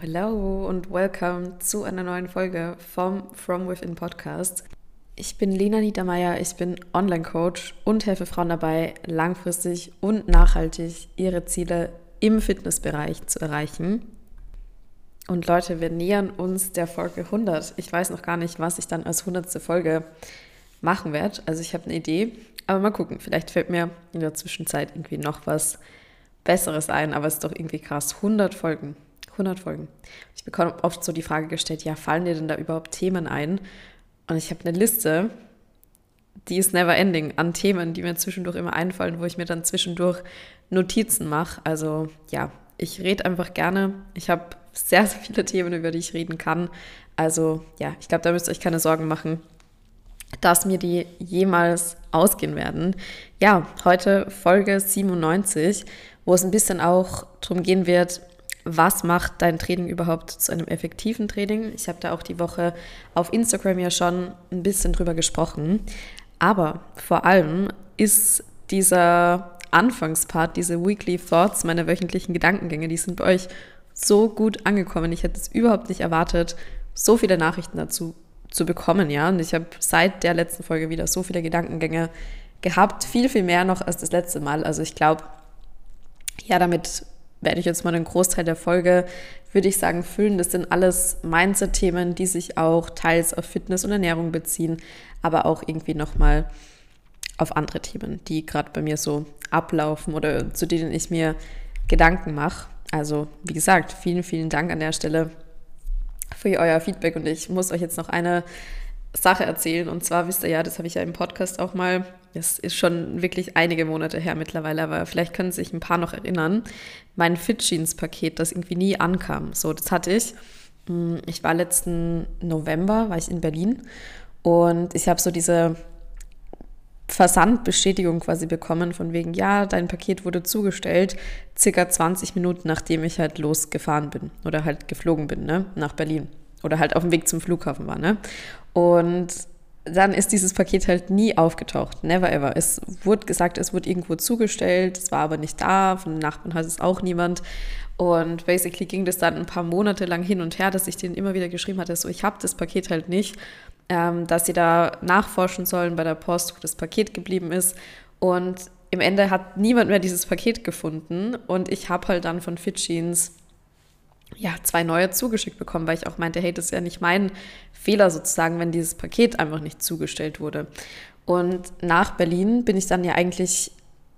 Hello, und welcome zu einer neuen Folge vom From Within Podcast. Ich bin Lena Niedermeyer, ich bin Online-Coach und helfe Frauen dabei, langfristig und nachhaltig ihre Ziele im Fitnessbereich zu erreichen. Und Leute, wir nähern uns der Folge 100. Ich weiß noch gar nicht, was ich dann als 100. Folge machen werde. Also ich habe eine Idee, aber mal gucken. Vielleicht fällt mir in der Zwischenzeit irgendwie noch was Besseres ein, aber es ist doch irgendwie krass. 100 Folgen. 100 Folgen. Ich bekomme oft so die Frage gestellt, ja, fallen dir denn da überhaupt Themen ein? Und ich habe eine Liste, die ist never ending an Themen, die mir zwischendurch immer einfallen, wo ich mir dann zwischendurch Notizen mache. Also ja, ich rede einfach gerne. Ich habe sehr, sehr viele Themen, über die ich reden kann. Also ja, ich glaube, da müsst ihr euch keine Sorgen machen, dass mir die jemals ausgehen werden. Ja, heute Folge 97, wo es ein bisschen auch darum gehen wird, was macht dein Training überhaupt zu einem effektiven Training? Ich habe da auch die Woche auf Instagram ja schon ein bisschen drüber gesprochen. Aber vor allem ist dieser Anfangspart, diese Weekly Thoughts, meine wöchentlichen Gedankengänge, die sind bei euch so gut angekommen. Ich hätte es überhaupt nicht erwartet, so viele Nachrichten dazu zu bekommen, ja. Und ich habe seit der letzten Folge wieder so viele Gedankengänge gehabt, viel, viel mehr noch als das letzte Mal. Also ich glaube, ja, damit werde ich jetzt mal einen Großteil der Folge, würde ich sagen, füllen. Das sind alles Mindset-Themen, die sich auch teils auf Fitness und Ernährung beziehen, aber auch irgendwie nochmal auf andere Themen, die gerade bei mir so ablaufen oder zu denen ich mir Gedanken mache. Also, wie gesagt, vielen, vielen Dank an der Stelle für euer Feedback und ich muss euch jetzt noch eine Sache erzählen. Und zwar wisst ihr ja, das habe ich ja im Podcast auch mal, das ist schon wirklich einige Monate her mittlerweile, aber vielleicht können sich ein paar noch erinnern. Mein Fit Jeans Paket, das irgendwie nie ankam. So, das hatte ich. Hm, ich war letzten November, war ich in Berlin und ich habe so diese Versandbestätigung quasi bekommen, von wegen, ja, dein Paket wurde zugestellt, circa 20 Minuten nachdem ich halt losgefahren bin oder halt geflogen bin, ne, nach Berlin oder halt auf dem Weg zum Flughafen war, ne? Und dann ist dieses Paket halt nie aufgetaucht. Never ever. Es wurde gesagt, es wurde irgendwo zugestellt, es war aber nicht da, von den Nachbarn hat es auch niemand. Und basically ging das dann ein paar Monate lang hin und her, dass ich denen immer wieder geschrieben hatte, so ich habe das Paket halt nicht, ähm, dass sie da nachforschen sollen bei der Post, wo das Paket geblieben ist. Und im Ende hat niemand mehr dieses Paket gefunden und ich habe halt dann von Jeans ja, zwei neue zugeschickt bekommen, weil ich auch meinte, hey, das ist ja nicht mein Fehler sozusagen, wenn dieses Paket einfach nicht zugestellt wurde. Und nach Berlin bin ich dann ja eigentlich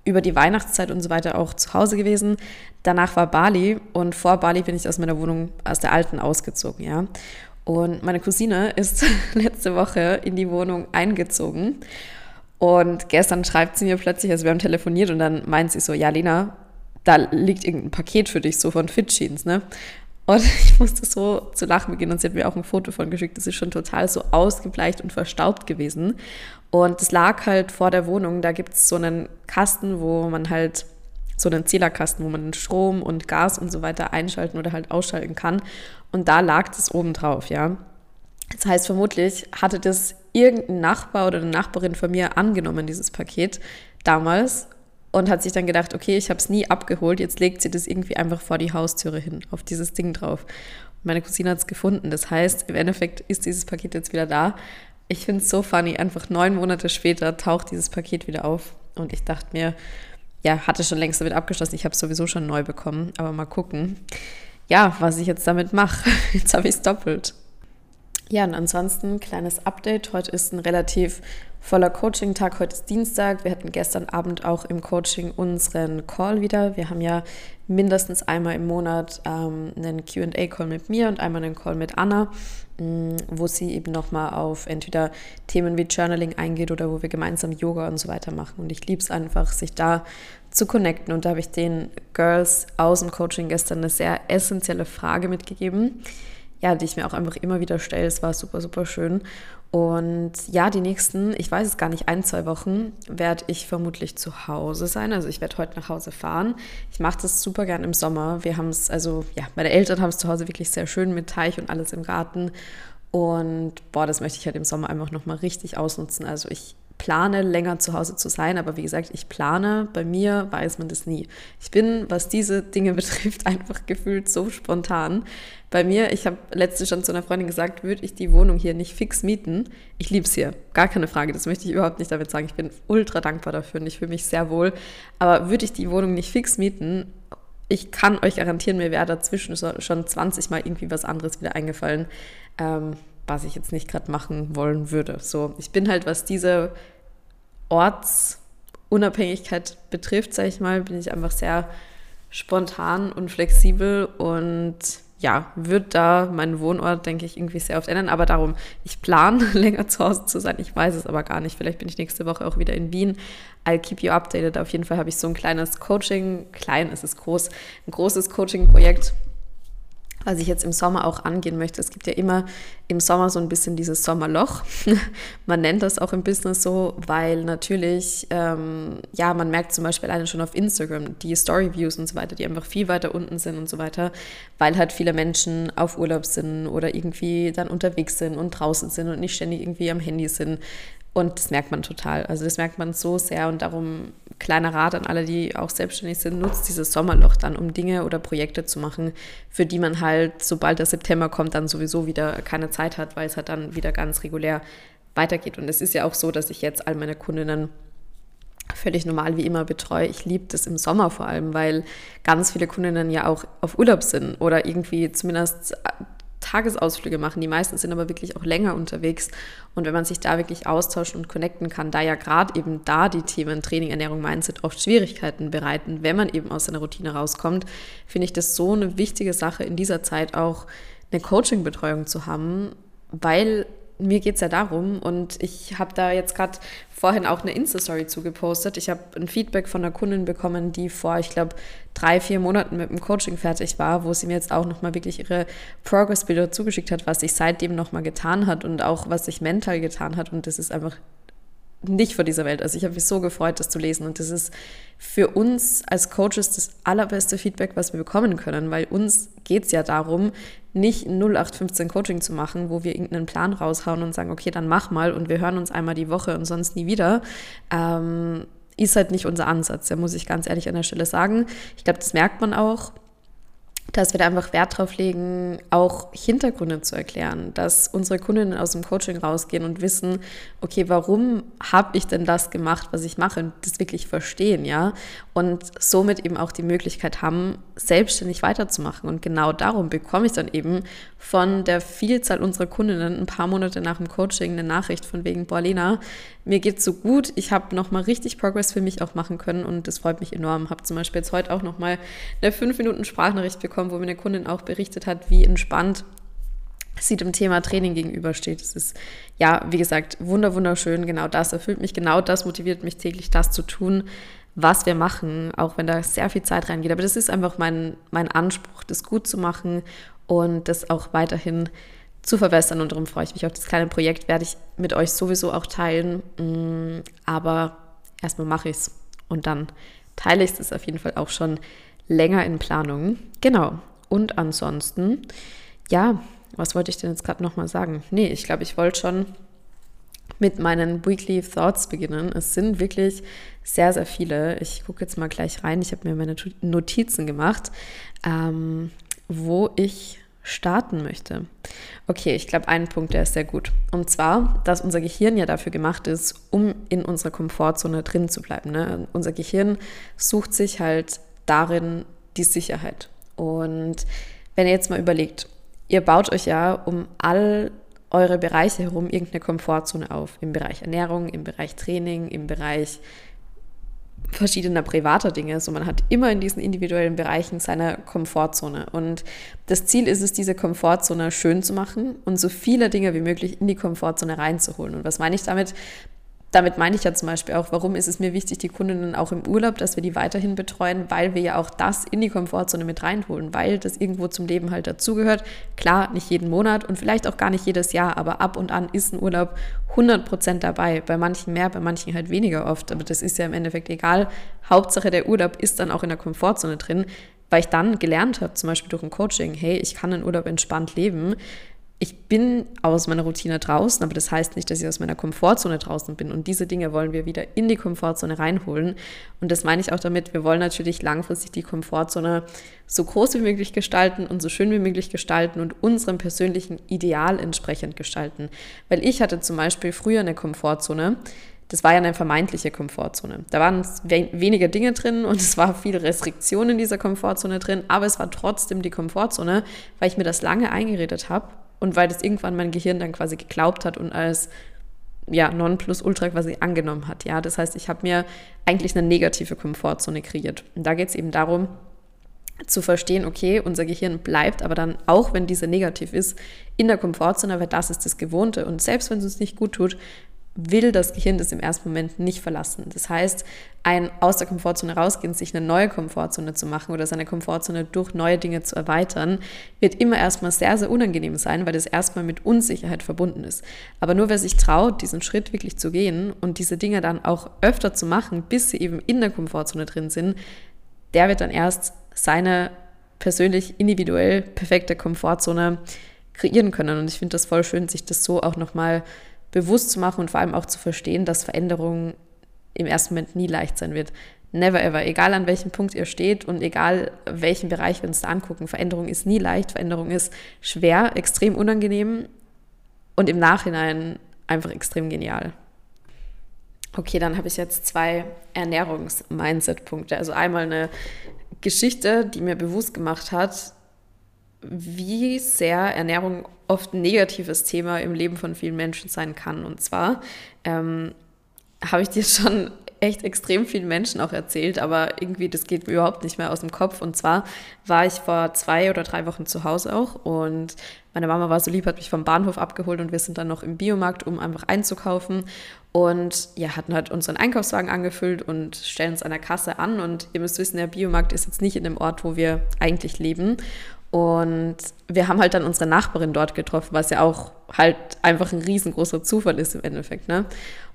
über die Weihnachtszeit und so weiter auch zu Hause gewesen. Danach war Bali und vor Bali bin ich aus meiner Wohnung, aus der alten ausgezogen, ja. Und meine Cousine ist letzte Woche in die Wohnung eingezogen. Und gestern schreibt sie mir plötzlich, also wir haben telefoniert und dann meint sie so, ja, Lena, da liegt irgendein Paket für dich, so von Fit Jeans, ne? Und ich musste so zu lachen beginnen und sie hat mir auch ein Foto von geschickt. Das ist schon total so ausgebleicht und verstaubt gewesen. Und das lag halt vor der Wohnung. Da gibt es so einen Kasten, wo man halt, so einen Zählerkasten, wo man Strom und Gas und so weiter einschalten oder halt ausschalten kann. Und da lag das oben drauf, ja. Das heißt, vermutlich hatte das irgendein Nachbar oder eine Nachbarin von mir angenommen, dieses Paket damals und hat sich dann gedacht, okay, ich habe es nie abgeholt, jetzt legt sie das irgendwie einfach vor die Haustüre hin, auf dieses Ding drauf. Meine Cousine hat es gefunden. Das heißt, im Endeffekt ist dieses Paket jetzt wieder da. Ich finde es so funny, einfach neun Monate später taucht dieses Paket wieder auf. Und ich dachte mir, ja, hatte schon längst damit abgeschlossen. Ich habe es sowieso schon neu bekommen, aber mal gucken. Ja, was ich jetzt damit mache. Jetzt habe ich es doppelt. Ja, und ansonsten kleines Update. Heute ist ein relativ voller Coaching-Tag. Heute ist Dienstag. Wir hatten gestern Abend auch im Coaching unseren Call wieder. Wir haben ja mindestens einmal im Monat ähm, einen QA-Call mit mir und einmal einen Call mit Anna, mh, mm, wo sie eben nochmal auf entweder Themen wie Journaling eingeht oder wo wir gemeinsam Yoga und so weiter machen. Und ich liebe es einfach, sich da zu connecten. Und da habe ich den Girls aus dem Coaching gestern eine sehr essentielle Frage mitgegeben ja, die ich mir auch einfach immer wieder stelle. Es war super, super schön. Und ja, die nächsten, ich weiß es gar nicht, ein, zwei Wochen werde ich vermutlich zu Hause sein. Also ich werde heute nach Hause fahren. Ich mache das super gern im Sommer. Wir haben es, also ja, meine Eltern haben es zu Hause wirklich sehr schön mit Teich und alles im Garten. Und boah, das möchte ich halt im Sommer einfach nochmal richtig ausnutzen. Also ich plane, länger zu Hause zu sein. Aber wie gesagt, ich plane. Bei mir weiß man das nie. Ich bin, was diese Dinge betrifft, einfach gefühlt so spontan. Bei mir, ich habe letztens schon zu einer Freundin gesagt, würde ich die Wohnung hier nicht fix mieten. Ich liebe es hier, gar keine Frage. Das möchte ich überhaupt nicht damit sagen. Ich bin ultra dankbar dafür und ich fühle mich sehr wohl. Aber würde ich die Wohnung nicht fix mieten, ich kann euch garantieren, mir wäre dazwischen schon 20 Mal irgendwie was anderes wieder eingefallen, ähm, was ich jetzt nicht gerade machen wollen würde. So, ich bin halt, was diese Ortsunabhängigkeit betrifft, sage ich mal, bin ich einfach sehr spontan und flexibel und ja, wird da mein Wohnort, denke ich, irgendwie sehr oft ändern. Aber darum, ich plane länger zu Hause zu sein. Ich weiß es aber gar nicht. Vielleicht bin ich nächste Woche auch wieder in Wien. I'll keep you updated. Auf jeden Fall habe ich so ein kleines Coaching, klein ist es groß, ein großes Coaching-Projekt was ich jetzt im Sommer auch angehen möchte. Es gibt ja immer im Sommer so ein bisschen dieses Sommerloch. man nennt das auch im Business so, weil natürlich, ähm, ja, man merkt zum Beispiel alleine schon auf Instagram die Story-Views und so weiter, die einfach viel weiter unten sind und so weiter, weil halt viele Menschen auf Urlaub sind oder irgendwie dann unterwegs sind und draußen sind und nicht ständig irgendwie am Handy sind. Und das merkt man total. Also das merkt man so sehr und darum kleiner Rat an alle, die auch selbstständig sind, nutzt dieses Sommerloch dann, um Dinge oder Projekte zu machen, für die man halt, sobald der September kommt, dann sowieso wieder keine Zeit hat, weil es halt dann wieder ganz regulär weitergeht. Und es ist ja auch so, dass ich jetzt all meine Kundinnen völlig normal wie immer betreue. Ich liebe das im Sommer vor allem, weil ganz viele Kundinnen ja auch auf Urlaub sind oder irgendwie zumindest Tagesausflüge machen. Die meisten sind aber wirklich auch länger unterwegs. Und wenn man sich da wirklich austauschen und connecten kann, da ja gerade eben da die Themen Training, Ernährung, Mindset oft Schwierigkeiten bereiten, wenn man eben aus seiner Routine rauskommt, finde ich das so eine wichtige Sache in dieser Zeit auch eine Coaching-Betreuung zu haben, weil mir geht es ja darum und ich habe da jetzt gerade vorhin auch eine Insta-Story zugepostet. Ich habe ein Feedback von einer Kundin bekommen, die vor, ich glaube, drei, vier Monaten mit dem Coaching fertig war, wo sie mir jetzt auch nochmal wirklich ihre Progress-Bilder zugeschickt hat, was sich seitdem nochmal getan hat und auch was sich mental getan hat. Und das ist einfach nicht von dieser Welt. Also ich habe mich so gefreut, das zu lesen. Und das ist für uns als Coaches das allerbeste Feedback, was wir bekommen können, weil uns geht es ja darum, nicht 0815 Coaching zu machen, wo wir irgendeinen Plan raushauen und sagen, okay, dann mach mal und wir hören uns einmal die Woche und sonst nie wieder. Ähm, ist halt nicht unser Ansatz, da muss ich ganz ehrlich an der Stelle sagen. Ich glaube, das merkt man auch dass wir da einfach Wert drauf legen, auch Hintergründe zu erklären, dass unsere Kundinnen aus dem Coaching rausgehen und wissen, okay, warum habe ich denn das gemacht, was ich mache? Und das wirklich verstehen, ja, und somit eben auch die Möglichkeit haben, selbstständig weiterzumachen. Und genau darum bekomme ich dann eben von der Vielzahl unserer Kundinnen ein paar Monate nach dem Coaching eine Nachricht von wegen, boah, Lena, mir geht's so gut, ich habe nochmal richtig Progress für mich auch machen können. Und das freut mich enorm. Habe zum Beispiel jetzt heute auch nochmal eine 5 Minuten Sprachnachricht bekommen, wo mir eine Kundin auch berichtet hat, wie entspannt sie dem Thema Training gegenübersteht. Es ist, ja, wie gesagt, wunder, wunderschön. Genau das erfüllt mich, genau das motiviert mich täglich, das zu tun, was wir machen, auch wenn da sehr viel Zeit reingeht. Aber das ist einfach mein, mein Anspruch, das gut zu machen und das auch weiterhin zu verbessern. Und darum freue ich mich auf das kleine Projekt, werde ich mit euch sowieso auch teilen. Mm, aber erstmal mache ich es und dann teile ich es auf jeden Fall auch schon länger in Planung. Genau. Und ansonsten, ja, was wollte ich denn jetzt gerade nochmal sagen? Nee, ich glaube, ich wollte schon mit meinen Weekly Thoughts beginnen. Es sind wirklich sehr, sehr viele. Ich gucke jetzt mal gleich rein. Ich habe mir meine Notizen gemacht, ähm, wo ich starten möchte. Okay, ich glaube, ein Punkt, der ist sehr gut. Und zwar, dass unser Gehirn ja dafür gemacht ist, um in unserer Komfortzone drin zu bleiben. Ne? Unser Gehirn sucht sich halt darin die Sicherheit. Und wenn ihr jetzt mal überlegt, ihr baut euch ja um all eure Bereiche herum irgendeine Komfortzone auf. Im Bereich Ernährung, im Bereich Training, im Bereich verschiedener privater Dinge. So man hat immer in diesen individuellen Bereichen seine Komfortzone. Und das Ziel ist es, diese Komfortzone schön zu machen und so viele Dinge wie möglich in die Komfortzone reinzuholen. Und was meine ich damit? Damit meine ich ja zum Beispiel auch, warum ist es mir wichtig, die Kundinnen auch im Urlaub, dass wir die weiterhin betreuen, weil wir ja auch das in die Komfortzone mit reinholen, weil das irgendwo zum Leben halt dazugehört. Klar, nicht jeden Monat und vielleicht auch gar nicht jedes Jahr, aber ab und an ist ein Urlaub 100% dabei. Bei manchen mehr, bei manchen halt weniger oft. Aber das ist ja im Endeffekt egal. Hauptsache der Urlaub ist dann auch in der Komfortzone drin, weil ich dann gelernt habe, zum Beispiel durch ein Coaching, hey, ich kann einen Urlaub entspannt leben ich bin aus meiner Routine draußen, aber das heißt nicht, dass ich aus meiner Komfortzone draußen bin. Und diese Dinge wollen wir wieder in die Komfortzone reinholen. Und das meine ich auch damit, wir wollen natürlich langfristig die Komfortzone so groß wie möglich gestalten und so schön wie möglich gestalten und unserem persönlichen Ideal entsprechend gestalten. Weil ich hatte zum Beispiel früher eine Komfortzone, das war ja eine vermeintliche Komfortzone. Da waren weniger Dinge drin und es war viel Restriktion in dieser Komfortzone drin, aber es war trotzdem die Komfortzone, weil ich mir das lange eingeredet habe und weil das irgendwann mein Gehirn dann quasi geglaubt hat und als ja, Nonplusultra quasi angenommen hat. Ja, das heißt, ich habe mir eigentlich eine negative Komfortzone kreiert. Und da geht es eben darum, zu verstehen, okay, unser Gehirn bleibt aber dann, auch wenn diese negativ ist, in der Komfortzone, weil das ist das Gewohnte. Und selbst wenn es uns nicht gut tut, will das Gehirn das im ersten Moment nicht verlassen. Das heißt, ein aus der Komfortzone rausgehen, sich eine neue Komfortzone zu machen oder seine Komfortzone durch neue Dinge zu erweitern, wird immer erstmal sehr, sehr unangenehm sein, weil das erstmal mit Unsicherheit verbunden ist. Aber nur wer sich traut, diesen Schritt wirklich zu gehen und diese Dinge dann auch öfter zu machen, bis sie eben in der Komfortzone drin sind, der wird dann erst seine persönlich individuell perfekte Komfortzone kreieren können. Und ich finde das voll schön, sich das so auch nochmal mal bewusst zu machen und vor allem auch zu verstehen, dass Veränderung im ersten Moment nie leicht sein wird. Never ever. Egal an welchem Punkt ihr steht und egal welchen Bereich wir uns da angucken, Veränderung ist nie leicht. Veränderung ist schwer, extrem unangenehm und im Nachhinein einfach extrem genial. Okay, dann habe ich jetzt zwei Ernährungs-Mindset-Punkte. Also einmal eine Geschichte, die mir bewusst gemacht hat, wie sehr Ernährung oft ein negatives Thema im Leben von vielen Menschen sein kann. Und zwar ähm, habe ich dir schon echt extrem vielen Menschen auch erzählt, aber irgendwie, das geht mir überhaupt nicht mehr aus dem Kopf. Und zwar war ich vor zwei oder drei Wochen zu Hause auch und meine Mama war so lieb, hat mich vom Bahnhof abgeholt und wir sind dann noch im Biomarkt, um einfach einzukaufen. Und ja, hatten halt unseren Einkaufswagen angefüllt und stellen uns an der Kasse an. Und ihr müsst wissen, der Biomarkt ist jetzt nicht in dem Ort, wo wir eigentlich leben. Und wir haben halt dann unsere Nachbarin dort getroffen, was ja auch halt einfach ein riesengroßer Zufall ist im Endeffekt. Ne?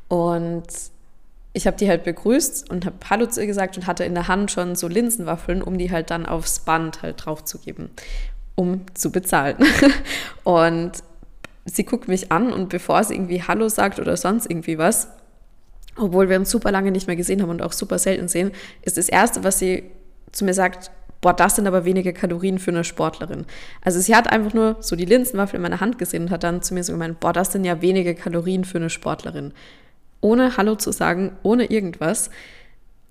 Und ich habe die halt begrüßt und habe Hallo zu ihr gesagt und hatte in der Hand schon so Linsenwaffeln, um die halt dann aufs Band halt draufzugeben, um zu bezahlen. und sie guckt mich an und bevor sie irgendwie Hallo sagt oder sonst irgendwie was, obwohl wir uns super lange nicht mehr gesehen haben und auch super selten sehen, ist das Erste, was sie zu mir sagt, boah, das sind aber wenige Kalorien für eine Sportlerin. Also sie hat einfach nur so die Linsenwaffel in meiner Hand gesehen und hat dann zu mir so gemeint, boah, das sind ja wenige Kalorien für eine Sportlerin. Ohne Hallo zu sagen, ohne irgendwas.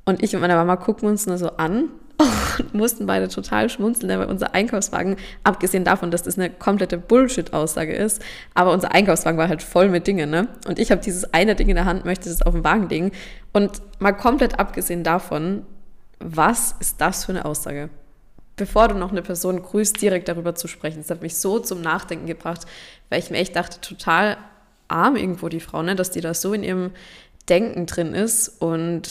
Und ich und meine Mama gucken uns nur so an und mussten beide total schmunzeln, weil unser Einkaufswagen, abgesehen davon, dass das eine komplette Bullshit-Aussage ist, aber unser Einkaufswagen war halt voll mit Dingen, ne? Und ich habe dieses eine Ding in der Hand, möchte das auf den Wagen legen. Und mal komplett abgesehen davon, was ist das für eine Aussage? Bevor du noch eine Person grüßt, direkt darüber zu sprechen. Das hat mich so zum Nachdenken gebracht, weil ich mir echt dachte, total arm irgendwo die Frau, ne? dass die da so in ihrem Denken drin ist und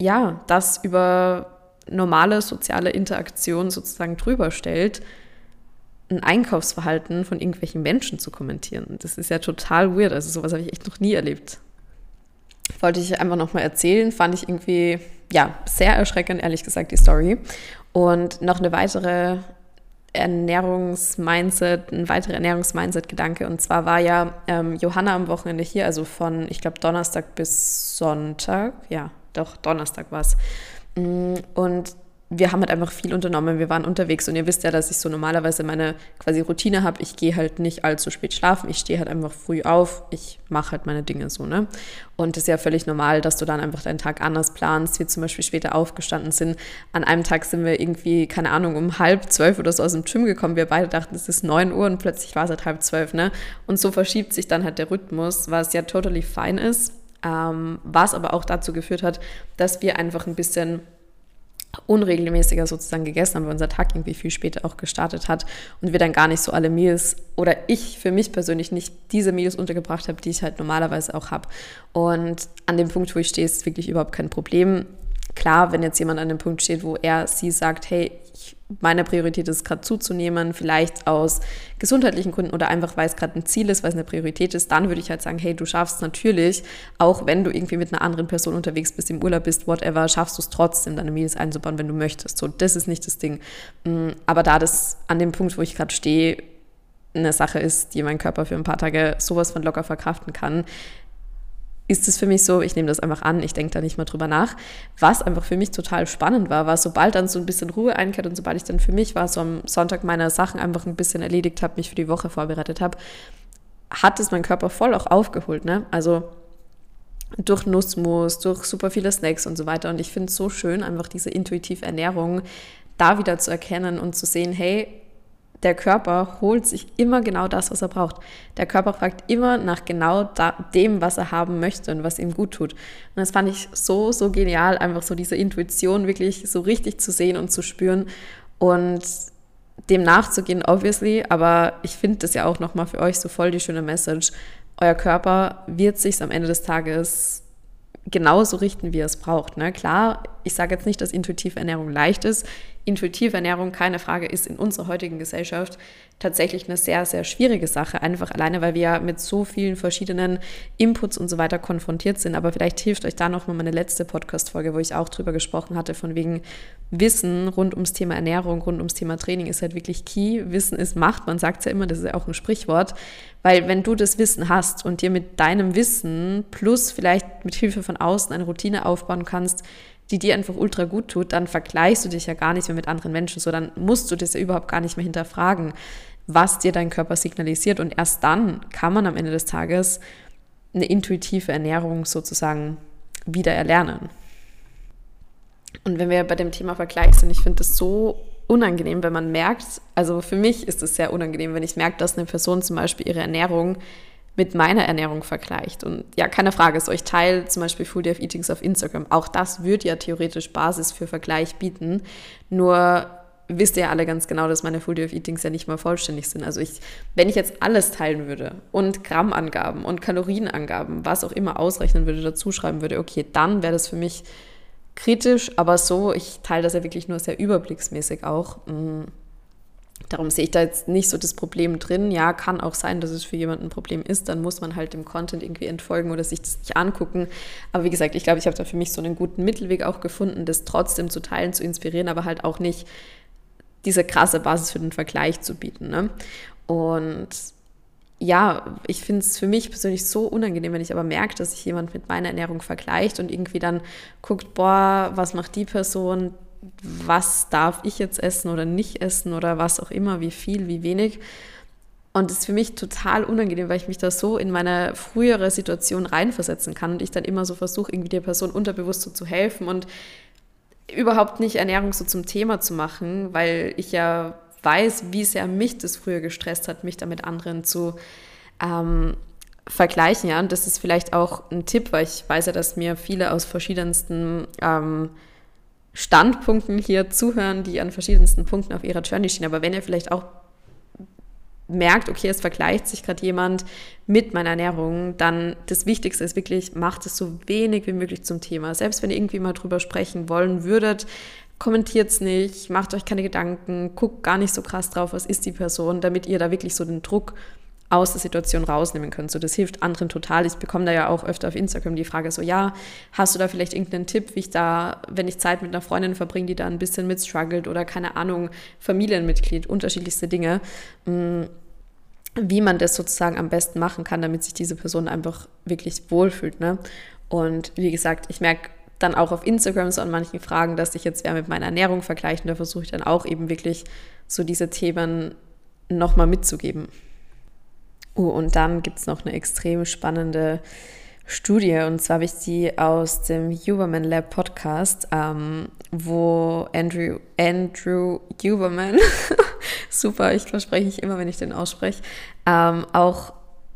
ja, das über normale soziale Interaktion sozusagen drüber stellt, ein Einkaufsverhalten von irgendwelchen Menschen zu kommentieren. Das ist ja total weird. Also sowas habe ich echt noch nie erlebt. Wollte ich einfach nochmal erzählen, fand ich irgendwie, ja, sehr erschreckend, ehrlich gesagt, die Story. Und noch eine weitere Ernährungsmindset, ein weiterer Ernährungsmindset-Gedanke. Und zwar war ja ähm, Johanna am Wochenende hier, also von, ich glaube, Donnerstag bis Sonntag. Ja, doch, Donnerstag war es. Mm, und wir haben halt einfach viel unternommen. Wir waren unterwegs und ihr wisst ja, dass ich so normalerweise meine quasi Routine habe. Ich gehe halt nicht allzu spät schlafen. Ich stehe halt einfach früh auf. Ich mache halt meine Dinge so, ne? Und es ist ja völlig normal, dass du dann einfach deinen Tag anders planst. Wir zum Beispiel später aufgestanden sind. An einem Tag sind wir irgendwie, keine Ahnung, um halb zwölf oder so aus dem Gym gekommen. Wir beide dachten, es ist neun Uhr und plötzlich war es halt halb zwölf, ne? Und so verschiebt sich dann halt der Rhythmus, was ja totally fine ist. Ähm, was aber auch dazu geführt hat, dass wir einfach ein bisschen unregelmäßiger sozusagen gegessen haben, weil unser Tag irgendwie viel später auch gestartet hat und wir dann gar nicht so alle Meals oder ich für mich persönlich nicht diese Meals untergebracht habe, die ich halt normalerweise auch habe. Und an dem Punkt, wo ich stehe, ist wirklich überhaupt kein Problem. Klar, wenn jetzt jemand an dem Punkt steht, wo er sie sagt, hey, meine Priorität ist gerade zuzunehmen, vielleicht aus gesundheitlichen Gründen oder einfach, weil es gerade ein Ziel ist, weil es eine Priorität ist, dann würde ich halt sagen, hey, du schaffst natürlich, auch wenn du irgendwie mit einer anderen Person unterwegs bist, im Urlaub bist, whatever, schaffst du es trotzdem, deine Meals einzubauen, wenn du möchtest. So, das ist nicht das Ding. Mm, aber da das an dem Punkt, wo ich gerade stehe, eine Sache ist, die mein Körper für ein paar Tage sowas von locker verkraften kann, ist es für mich so, ich nehme das einfach an, ich denke da nicht mal drüber nach. Was einfach für mich total spannend war, war, sobald dann so ein bisschen Ruhe einkehrt und sobald ich dann für mich war, so am Sonntag meine Sachen einfach ein bisschen erledigt habe, mich für die Woche vorbereitet habe, hat es mein Körper voll auch aufgeholt. Ne? Also durch Nussmus, durch super viele Snacks und so weiter. Und ich finde es so schön, einfach diese intuitive Ernährung da wieder zu erkennen und zu sehen, hey, der Körper holt sich immer genau das, was er braucht. Der Körper fragt immer nach genau dem, was er haben möchte und was ihm gut tut. Und das fand ich so, so genial, einfach so diese Intuition wirklich so richtig zu sehen und zu spüren und dem nachzugehen, obviously. Aber ich finde das ja auch nochmal für euch so voll die schöne Message. Euer Körper wird sich am Ende des Tages genauso richten, wie er es braucht. Ne? Klar, ich sage jetzt nicht, dass intuitive Ernährung leicht ist. Intuitive Ernährung, keine Frage, ist in unserer heutigen Gesellschaft tatsächlich eine sehr, sehr schwierige Sache. Einfach alleine, weil wir ja mit so vielen verschiedenen Inputs und so weiter konfrontiert sind. Aber vielleicht hilft euch da nochmal meine letzte Podcast-Folge, wo ich auch drüber gesprochen hatte, von wegen Wissen rund ums Thema Ernährung, rund ums Thema Training ist halt wirklich key. Wissen ist Macht. Man sagt es ja immer, das ist ja auch ein Sprichwort. Weil wenn du das Wissen hast und dir mit deinem Wissen plus vielleicht mit Hilfe von außen eine Routine aufbauen kannst, die dir einfach ultra gut tut, dann vergleichst du dich ja gar nicht mehr mit anderen Menschen. So, dann musst du das ja überhaupt gar nicht mehr hinterfragen, was dir dein Körper signalisiert. Und erst dann kann man am Ende des Tages eine intuitive Ernährung sozusagen wieder erlernen. Und wenn wir bei dem Thema Vergleich sind, ich finde das so unangenehm, wenn man merkt, also für mich ist es sehr unangenehm, wenn ich merke, dass eine Person zum Beispiel ihre Ernährung mit meiner Ernährung vergleicht. Und ja, keine Frage, so ich teile zum Beispiel Full Day of Eatings auf Instagram. Auch das würde ja theoretisch Basis für Vergleich bieten. Nur wisst ihr ja alle ganz genau, dass meine Full Day of Eatings ja nicht mal vollständig sind. Also ich, wenn ich jetzt alles teilen würde und Grammangaben und Kalorienangaben, was auch immer ausrechnen würde, dazu schreiben würde, okay, dann wäre das für mich kritisch, aber so, ich teile das ja wirklich nur sehr überblicksmäßig auch. Mm, Darum sehe ich da jetzt nicht so das Problem drin. Ja, kann auch sein, dass es für jemanden ein Problem ist. Dann muss man halt dem Content irgendwie entfolgen oder sich das nicht angucken. Aber wie gesagt, ich glaube, ich habe da für mich so einen guten Mittelweg auch gefunden, das trotzdem zu teilen, zu inspirieren, aber halt auch nicht diese krasse Basis für den Vergleich zu bieten. Ne? Und ja, ich finde es für mich persönlich so unangenehm, wenn ich aber merke, dass sich jemand mit meiner Ernährung vergleicht und irgendwie dann guckt, boah, was macht die Person? Was darf ich jetzt essen oder nicht essen oder was auch immer, wie viel, wie wenig. Und das ist für mich total unangenehm, weil ich mich da so in meine frühere Situation reinversetzen kann und ich dann immer so versuche, irgendwie der Person unterbewusst so zu helfen und überhaupt nicht Ernährung so zum Thema zu machen, weil ich ja weiß, wie sehr mich das früher gestresst hat, mich da mit anderen zu ähm, vergleichen. Ja, und das ist vielleicht auch ein Tipp, weil ich weiß ja, dass mir viele aus verschiedensten ähm, Standpunkten hier zuhören, die an verschiedensten Punkten auf ihrer Journey stehen. Aber wenn ihr vielleicht auch merkt, okay, es vergleicht sich gerade jemand mit meiner Ernährung, dann das Wichtigste ist wirklich, macht es so wenig wie möglich zum Thema. Selbst wenn ihr irgendwie mal drüber sprechen wollen würdet, kommentiert es nicht, macht euch keine Gedanken, guckt gar nicht so krass drauf, was ist die Person, damit ihr da wirklich so den Druck aus der Situation rausnehmen können. So, das hilft anderen total. Ich bekomme da ja auch öfter auf Instagram die Frage so, ja, hast du da vielleicht irgendeinen Tipp, wie ich da, wenn ich Zeit mit einer Freundin verbringe, die da ein bisschen mit struggelt oder keine Ahnung, Familienmitglied, unterschiedlichste Dinge, mm, wie man das sozusagen am besten machen kann, damit sich diese Person einfach wirklich wohlfühlt. Ne? Und wie gesagt, ich merke dann auch auf Instagram so an manchen Fragen, dass ich jetzt wer mit meiner Ernährung vergleiche und da versuche ich dann auch eben wirklich so diese Themen nochmal mitzugeben. Oh, und dann gibt es noch eine extrem spannende Studie, und zwar habe ich die aus dem Huberman Lab Podcast, ähm, wo Andrew, Andrew Huberman, super, ich verspreche ich immer, wenn ich den ausspreche, ähm, auch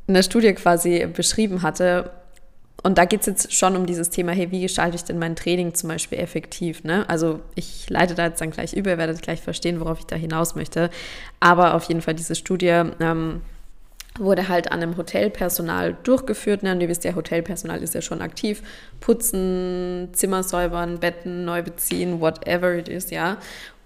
eine Studie quasi beschrieben hatte. Und da geht es jetzt schon um dieses Thema, hey, wie gestalte ich denn mein Training zum Beispiel effektiv? Ne? Also ich leite da jetzt dann gleich über, ihr werdet gleich verstehen, worauf ich da hinaus möchte. Aber auf jeden Fall diese Studie ähm, wurde halt an einem Hotelpersonal durchgeführt. Ne? Und ihr wisst ja, Hotelpersonal ist ja schon aktiv. Putzen, Zimmer säubern, Betten neu beziehen, whatever it is, ja.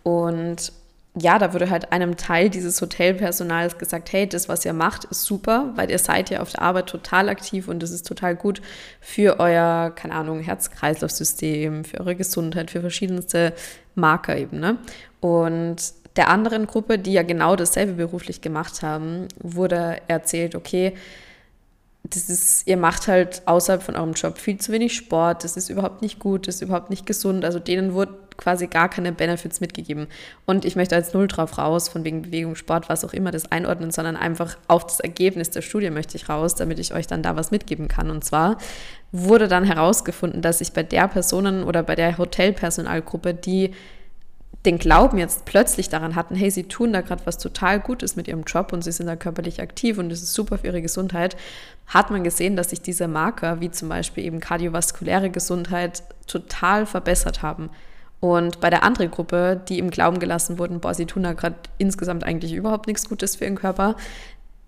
Und ja, da wurde halt einem Teil dieses Hotelpersonals gesagt, hey, das, was ihr macht, ist super, weil ihr seid ja auf der Arbeit total aktiv und das ist total gut für euer, keine Ahnung, Herz-Kreislauf-System, für eure Gesundheit, für verschiedenste Marker eben. Ne? Und der anderen Gruppe, die ja genau dasselbe beruflich gemacht haben, wurde erzählt, okay, das ist, ihr macht halt außerhalb von eurem Job viel zu wenig Sport, das ist überhaupt nicht gut, das ist überhaupt nicht gesund. Also denen wurde quasi gar keine Benefits mitgegeben. Und ich möchte als Null drauf raus, von wegen Bewegung, Sport, was auch immer, das einordnen, sondern einfach auf das Ergebnis der Studie möchte ich raus, damit ich euch dann da was mitgeben kann. Und zwar wurde dann herausgefunden, dass ich bei der Personen oder bei der Hotelpersonalgruppe, die den Glauben jetzt plötzlich daran hatten, hey, sie tun da gerade was total Gutes mit ihrem Job und sie sind da körperlich aktiv und das ist super für ihre Gesundheit, hat man gesehen, dass sich diese Marker, wie zum Beispiel eben kardiovaskuläre Gesundheit, total verbessert haben. Und bei der anderen Gruppe, die im Glauben gelassen wurden, boah, sie tun da gerade insgesamt eigentlich überhaupt nichts Gutes für ihren Körper,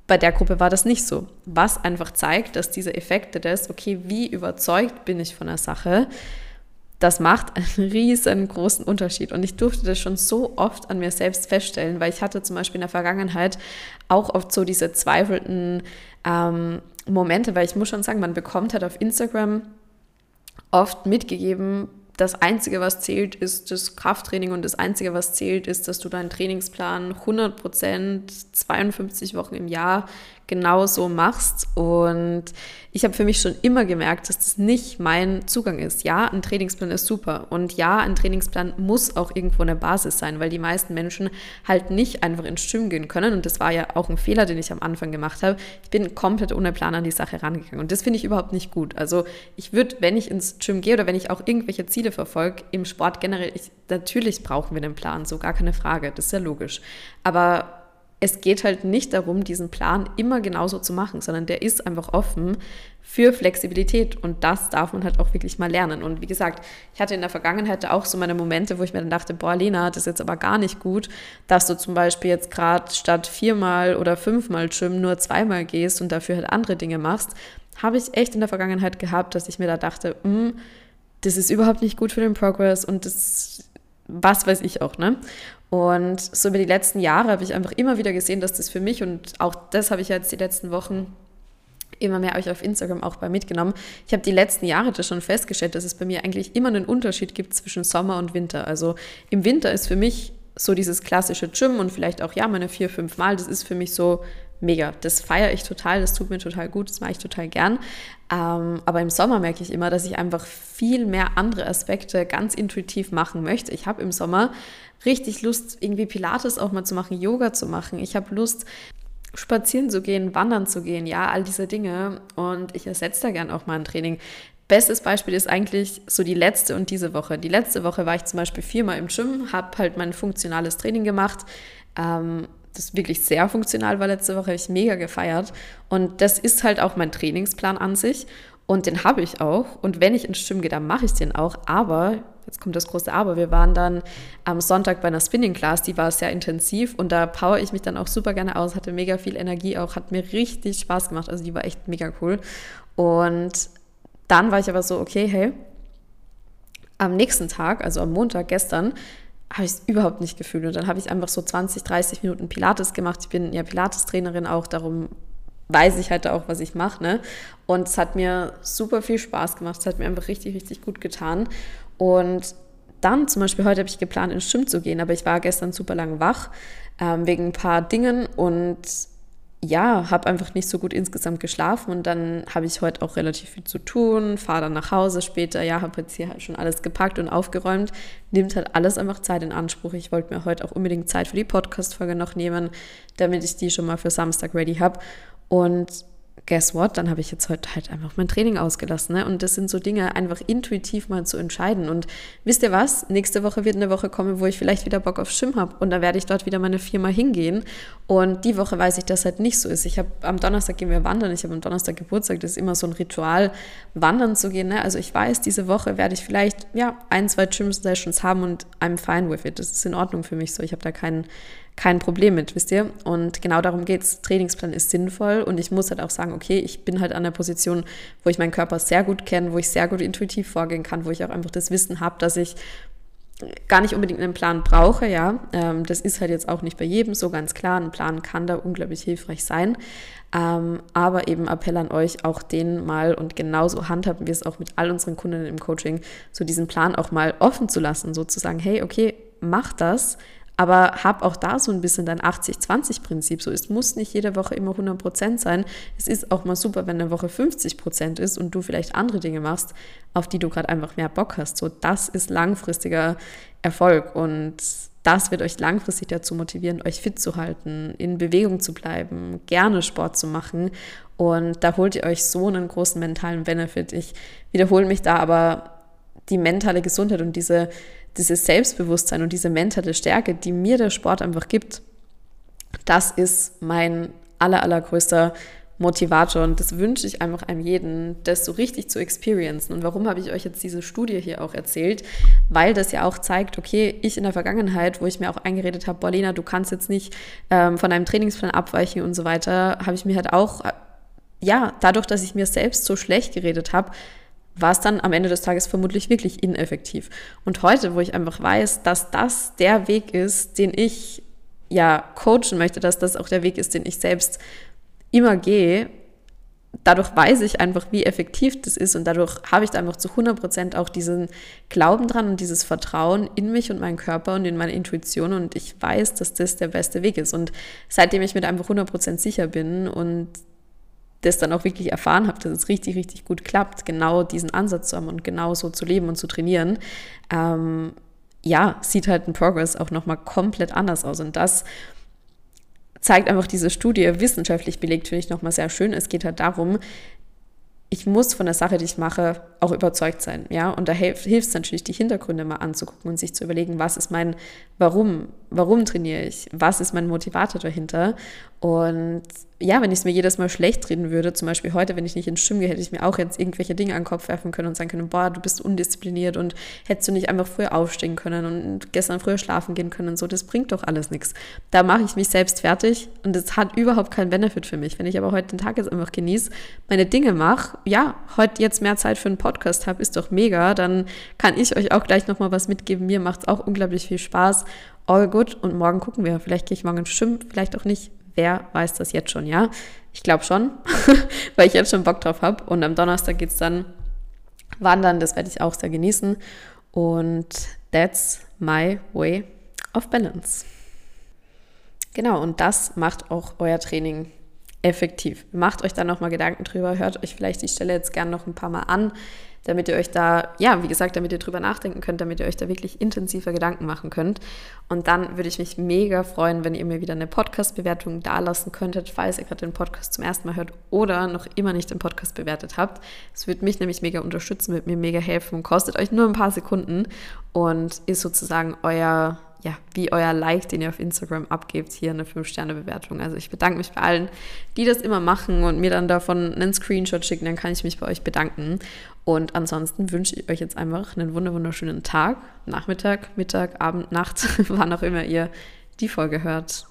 bei der Gruppe war das nicht so. Was einfach zeigt, dass diese Effekte des, okay, wie überzeugt bin ich von der Sache, das macht einen riesengroßen Unterschied. Und ich durfte das schon so oft an mir selbst feststellen, weil ich hatte zum Beispiel in der Vergangenheit auch oft so diese zweifelnden ähm, Momente, weil ich muss schon sagen, man bekommt halt auf Instagram oft mitgegeben, das Einzige, was zählt, ist das Krafttraining und das Einzige, was zählt, ist, dass du deinen Trainingsplan 100 Prozent, 52 Wochen im Jahr genau so machst. Und ich habe für mich schon immer gemerkt, dass das nicht mein Zugang ist. Ja, ein Trainingsplan ist super. Und ja, ein Trainingsplan muss auch irgendwo eine Basis sein, weil die meisten Menschen halt nicht einfach ins Gym gehen können. Und das war ja auch ein Fehler, den ich am Anfang gemacht habe. Ich bin komplett ohne Plan an die Sache rangegangen. Und das finde ich überhaupt nicht gut. Also ich würde, wenn ich ins Gym gehe oder wenn ich auch irgendwelche Ziele verfolge, im Sport generell, ich, natürlich brauchen wir einen Plan, so gar keine Frage. Das ist ja logisch. Aber es geht halt nicht darum, diesen Plan immer genauso zu machen, sondern der ist einfach offen für Flexibilität und das darf man halt auch wirklich mal lernen. Und wie gesagt, ich hatte in der Vergangenheit auch so meine Momente, wo ich mir dann dachte, boah, Lena, das ist jetzt aber gar nicht gut, dass du zum Beispiel jetzt gerade statt viermal oder fünfmal Gym nur zweimal gehst und dafür halt andere Dinge machst. Habe ich echt in der Vergangenheit gehabt, dass ich mir da dachte, hm, das ist überhaupt nicht gut für den Progress und das was weiß ich auch, ne? Und so über die letzten Jahre habe ich einfach immer wieder gesehen, dass das für mich und auch das habe ich jetzt die letzten Wochen immer mehr euch auf Instagram auch bei mitgenommen. Ich habe die letzten Jahre das schon festgestellt, dass es bei mir eigentlich immer einen Unterschied gibt zwischen Sommer und Winter. Also im Winter ist für mich so dieses klassische Gym und vielleicht auch ja meine vier, fünf Mal, das ist für mich so mega. Das feiere ich total, das tut mir total gut, das mache ich total gern. Ähm, aber im Sommer merke ich immer, dass ich einfach viel mehr andere Aspekte ganz intuitiv machen möchte. Ich habe im Sommer richtig Lust, irgendwie Pilates auch mal zu machen, Yoga zu machen. Ich habe Lust, spazieren zu gehen, wandern zu gehen, ja, all diese Dinge. Und ich ersetze da gern auch mal ein Training. Bestes Beispiel ist eigentlich so die letzte und diese Woche. Die letzte Woche war ich zum Beispiel viermal im Gym, habe halt mein funktionales Training gemacht. Ähm, das wirklich sehr funktional war letzte Woche, habe ich mega gefeiert. Und das ist halt auch mein Trainingsplan an sich. Und den habe ich auch. Und wenn ich ins Gym gehe, dann mache ich den auch. Aber, jetzt kommt das große Aber, wir waren dann am Sonntag bei einer Spinning Class, die war sehr intensiv und da power ich mich dann auch super gerne aus, hatte mega viel Energie auch, hat mir richtig Spaß gemacht. Also die war echt mega cool. Und dann war ich aber so, okay, hey, am nächsten Tag, also am Montag gestern, habe ich es überhaupt nicht gefühlt. Und dann habe ich einfach so 20, 30 Minuten Pilates gemacht. Ich bin ja Pilates-Trainerin auch, darum weiß ich halt auch, was ich mache. Ne? Und es hat mir super viel Spaß gemacht. Es hat mir einfach richtig, richtig gut getan. Und dann zum Beispiel heute habe ich geplant, ins Schwimmen zu gehen, aber ich war gestern super lang wach ähm, wegen ein paar Dingen und ja, habe einfach nicht so gut insgesamt geschlafen und dann habe ich heute auch relativ viel zu tun, fahre dann nach Hause später, ja, habe jetzt hier halt schon alles gepackt und aufgeräumt, nimmt halt alles einfach Zeit in Anspruch. Ich wollte mir heute auch unbedingt Zeit für die Podcast-Folge noch nehmen, damit ich die schon mal für Samstag ready habe und guess what, dann habe ich jetzt heute halt einfach mein Training ausgelassen. Ne? Und das sind so Dinge, einfach intuitiv mal zu entscheiden. Und wisst ihr was? Nächste Woche wird eine Woche kommen, wo ich vielleicht wieder Bock auf Schwimmen habe. Und da werde ich dort wieder meine Firma hingehen. Und die Woche weiß ich, dass halt nicht so ist. Ich habe am Donnerstag gehen wir wandern. Ich habe am Donnerstag Geburtstag. Das ist immer so ein Ritual, wandern zu gehen. Ne? Also ich weiß, diese Woche werde ich vielleicht ja ein, zwei Gym-Sessions haben und I'm fine with it. Das ist in Ordnung für mich so. Ich habe da keinen kein Problem mit, wisst ihr? Und genau darum geht's. Trainingsplan ist sinnvoll und ich muss halt auch sagen, okay, ich bin halt an der Position, wo ich meinen Körper sehr gut kenne, wo ich sehr gut intuitiv vorgehen kann, wo ich auch einfach das Wissen habe, dass ich gar nicht unbedingt einen Plan brauche, ja. Ähm, das ist halt jetzt auch nicht bei jedem so ganz klar. Ein Plan kann da unglaublich hilfreich sein. Ähm, aber eben Appell an euch, auch den mal und genauso handhaben wir es auch mit all unseren Kunden im Coaching, so diesen Plan auch mal offen zu lassen, so zu sagen, hey, okay, mach das, Aber hab auch da so ein bisschen dein 80-20-Prinzip. So, es muss nicht jede Woche immer 100% sein. Es ist auch mal super, wenn eine Woche 50% ist und du vielleicht andere Dinge machst, auf die du gerade einfach mehr Bock hast. So, das ist langfristiger Erfolg und das wird euch langfristig dazu motivieren, euch fit zu halten, in Bewegung zu bleiben, gerne Sport zu machen. Und da holt ihr euch so einen großen mentalen Benefit. Ich wiederhole mich da, aber die mentale Gesundheit und diese dieses Selbstbewusstsein und diese mentale Stärke, die mir der Sport einfach gibt, das ist mein aller, allergrößter Motivator und das wünsche ich einfach einem jeden, das so richtig zu experiencen. Und warum habe ich euch jetzt diese Studie hier auch erzählt? Weil das ja auch zeigt, okay, ich in der Vergangenheit, wo ich mir auch eingeredet habe, Borlena, du kannst jetzt nicht ähm, von deinem Trainingsplan abweichen und so weiter, habe ich mir halt auch, ja, dadurch, dass ich mir selbst so schlecht geredet habe, war es dann am Ende des Tages vermutlich wirklich ineffektiv. Und heute, wo ich einfach weiß, dass das der Weg ist, den ich ja coachen möchte, dass das auch der Weg ist, den ich selbst immer gehe, dadurch weiß ich einfach, wie effektiv das ist und dadurch habe ich da einfach zu 100 Prozent auch diesen Glauben dran und dieses Vertrauen in mich und meinen Körper und in meine Intuition und ich weiß, dass das der beste Weg ist und seitdem ich mir da einfach 100 Prozent sicher bin und das dann auch wirklich erfahren habe, dass es richtig, richtig gut klappt, genau diesen Ansatz zu haben und genau so zu leben und zu trainieren, ähm, ja, sieht halt ein Progress auch nochmal komplett anders aus. Und das zeigt einfach diese Studie, wissenschaftlich belegt, finde ich nochmal sehr schön. Es geht halt darum, ich muss von der Sache, die ich mache, auch überzeugt sein. Ja? Und da hilft es natürlich, die Hintergründe mal anzugucken und sich zu überlegen, was ist mein Warum? Warum trainiere ich? Was ist mein Motivator dahinter? Und ja, wenn ich es mir jedes Mal schlecht reden würde, zum Beispiel heute, wenn ich nicht ins Schwimmen gehe, hätte ich mir auch jetzt irgendwelche Dinge an den Kopf werfen können und sagen können, boah, du bist undiszipliniert und hättest du nicht einfach früher aufstehen können und gestern früher schlafen gehen können und so, das bringt doch alles nichts. Da mache ich mich selbst fertig und das hat überhaupt keinen Benefit für mich. Wenn ich aber heute den Tag jetzt einfach genieße, meine Dinge mache, ja, heute jetzt mehr Zeit für einen Podcast habe, ist doch mega, dann kann ich euch auch gleich nochmal was mitgeben. Mir macht es auch unglaublich viel Spaß. All good und morgen gucken wir. Vielleicht gehe ich morgen schwimmen, vielleicht auch nicht Wer weiß das jetzt schon, ja? Ich glaube schon, weil ich jetzt schon Bock drauf habe. Und am Donnerstag geht es dann wandern, das werde ich auch sehr genießen. Und that's my way of balance. Genau, und das macht auch euer Training effektiv. Macht euch da nochmal Gedanken drüber, hört euch vielleicht die Stelle jetzt gerne noch ein paar Mal an damit ihr euch da, ja, wie gesagt, damit ihr drüber nachdenken könnt, damit ihr euch da wirklich intensiver Gedanken machen könnt. Und dann würde ich mich mega freuen, wenn ihr mir wieder eine Podcast-Bewertung dalassen könntet, falls ihr gerade den Podcast zum ersten Mal hört oder noch immer nicht den Podcast bewertet habt. Es würde mich nämlich mega unterstützen, würde mir mega helfen, kostet euch nur ein paar Sekunden und ist sozusagen euer ja, wie euer Like, den ihr auf Instagram abgebt, hier eine 5-Sterne-Bewertung. Also ich bedanke mich bei allen, die das immer machen und mir dann davon einen Screenshot schicken, dann kann ich mich bei euch bedanken. Und ansonsten wünsche ich euch jetzt einfach einen wunderschönen Tag, Nachmittag, Mittag, Abend, Nacht, wann auch immer ihr die Folge hört.